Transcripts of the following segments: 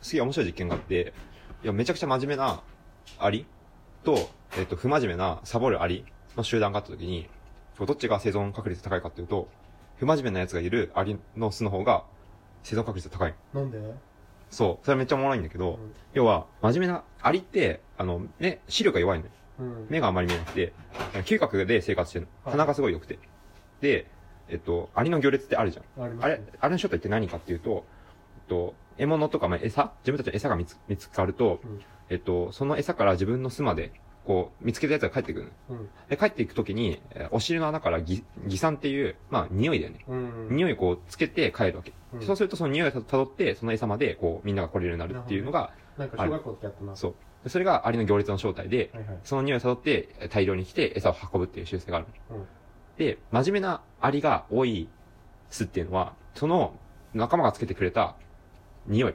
すげえ面白い実験があって、いや、めちゃくちゃ真面目なアリと、えっ、と、不真面目なサボるアリの集団があった時に、どっちが生存確率高いかっていうと、不真面目なやつがいるアリの巣の方が生存確率が高い。なんで？そう。それめっちゃおもろいんだけど、うん要は、真面目な、アリって、あの、目、視力が弱いのよ。うん。目があんまり見えなくて、嗅覚で生活してるの。はい鼻がすごい良くて。で、えっと、アリの行列ってあるじゃん。あれありますね、あれの正体って何かっていうと、えっと、獲物とか、まあ、餌？自分たちの餌が見つ見つかると、うんえっと、その餌から自分の巣まで、こう、見つけたやつが帰ってくるの。うん。で、帰っていくときに、えーお尻の穴からぎ擬酸っていう、まあ、匂いだよね。うん。匂いをこう、つけて帰るわけ。うんそうするとその匂いをた辿って、その餌まで、こう、みんなが来れるようになるっていうのが、なんか小学校ってやったな。そう。でそれがアリの行列の正体で、はいはい。その匂いを辿ってえー大量に来て餌を運ぶっていう習性があるの。うんで、真面目なアリが多い巣っていうのは、その仲間がつけてくれた匂い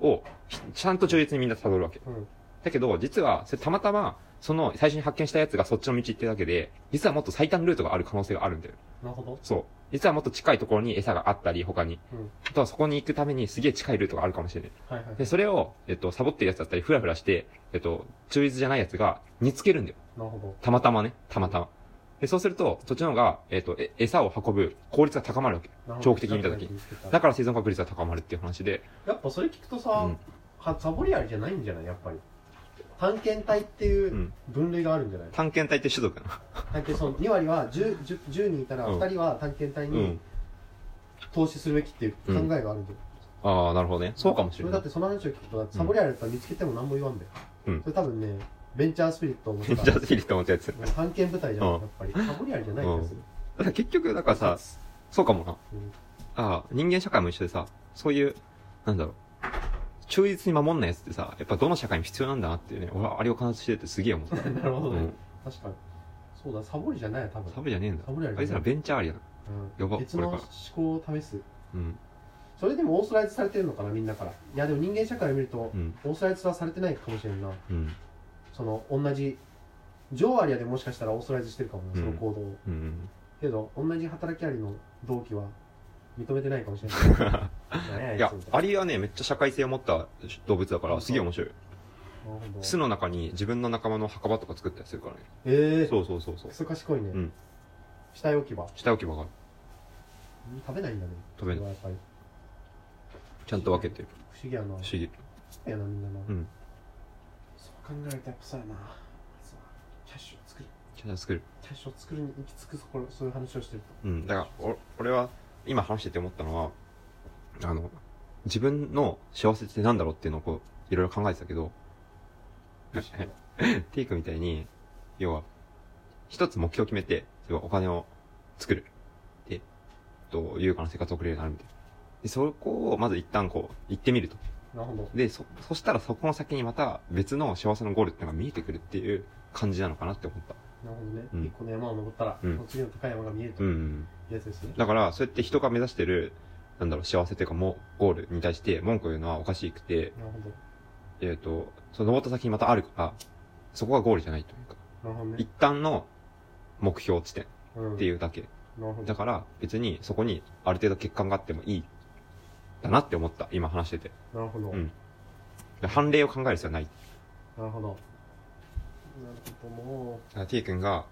をひちゃんと忠実にみんな辿るわけ。うん。だけど、実は、それたまたま、その最初に発見したやつがそっちの道行ってるだけで、実はもっと最短ルートがある可能性があるんだよ。なるほど。そう。実はもっと近いところに餌があったり、他に。うん。あとはそこに行くためにすげえ近いルートがあるかもしれない。はいはい。で、それを、えっと、サボってるやつだったり、フラフラして、えっと、忠実じゃないやつが見つけるんだよ。なるほど。たまたまね、たまたま。で、そうすると、そっちの方が、えっ、と、え餌を運ぶ効率が高まるわけ。長期的に見たときに。だだから生存確率が高まるっていう話で、やっぱそれ聞くとさ、うんはサボりアリじゃないんじゃない？やっぱり。探検隊っていううん分類があるんじゃない、探検隊って種族な探検その2割は 10, 10, 10人いたらうん2人は探検隊の。うにん。投資するべきっていう考えがあるんだよ、ああ、なるほどね。そうかもしれないそれだっ。てその話を聞くとサボりアリだったら見つけても何も言わんだよ、うんそれ多分ねベンチャースピリットを持っじゃたあ、ヒリと思ったやつ。探検部隊じゃん、うんやっぱりサボりアリじゃない気がする、ら結局、だからさ、そうかもな。うんああ、人間社会も一緒でさ、そういう、なんだろう。忠実に守んないやつってさ、やっぱどの社会にも必要なんだなっていうね、俺はあれを観察しててすげえ思った。なるほどね、うん。確かにそうだサボりじゃないよ多分サブじゃねえんだ。サボりアリあいつらベンチャーアリだな。うんやば別の思考を試すうん。それでもオーソライズされてるのかなみんなからいやでも人間社会を見るとうん。オーソライズはされてないかもしれんなうん。その同じジョーアリアでもしかしたらオーソライズしてるかもその行動を。うん。けど同じ働きアリの同期は認めてないかもしれない。いやアリはねめっちゃ社会性を持った動物だからすげえ面白い。巣の中に自分の仲間の墓場とか作ったりするからね。ええそうそうそうそう。クソ賢いね、うん。死体置き場。下置き場がうん食べないんだね食べない。ちゃんと分けてる。不思議やな。不思議。いやなみんなな、うん考えるとやっぱそうやな。まずはキャッシュを作る。ちゃんと作る。キャッシュを作るに行き着くそこそういう話をしてるうん。だからお俺は今話してて思ったのはあの自分の幸せってなんだろうっていうのをこういろいろ考えてたけどとテイクみたいに要は一つ目標を決めてそれはお金を作る。でと優雅な生活を送れるようになるみたいな。でそこをまず一旦こう行ってみるとなるほど。で、そ、そしたらそこの先にまた別の幸せのゴールっていうのが見えてくるっていう感じなのかなって思った。なるほどね、うん。一個の山を登ったら、うん。次の高い山が見えるとう。いうん。やつですね、だから、そうやって人が目指してる、なんだろう、幸せというかもう、ゴールに対して文句を言うのはおかしくて、なるほえっ、と、その登った先にまたあるから、そこがゴールじゃないというか、どなるほどね。一旦の目標地点っうんていうだけ。なるほど。だから、別にそこにある程度欠陥があってもいい、だなって思った、今話してて。なるほど、うんで判例を考える必要はない。なるほどなるほどもら T 君が、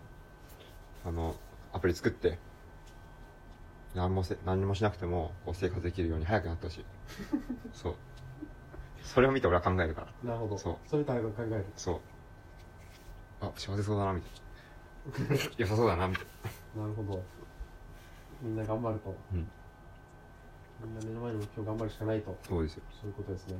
あの、アプリ作って、何もせ、何もしなくても、こう生活できるように早くなってほしい。そう。それを見て俺は考えるから。うなるほどそうそれ大学考えるそう。あ、幸せそうだな、みたいな。良さそうだな、みたいなるほどみんな頑張ると、うんみんな目の前の目標頑張るしかないとな。そうですよ。そういうことですね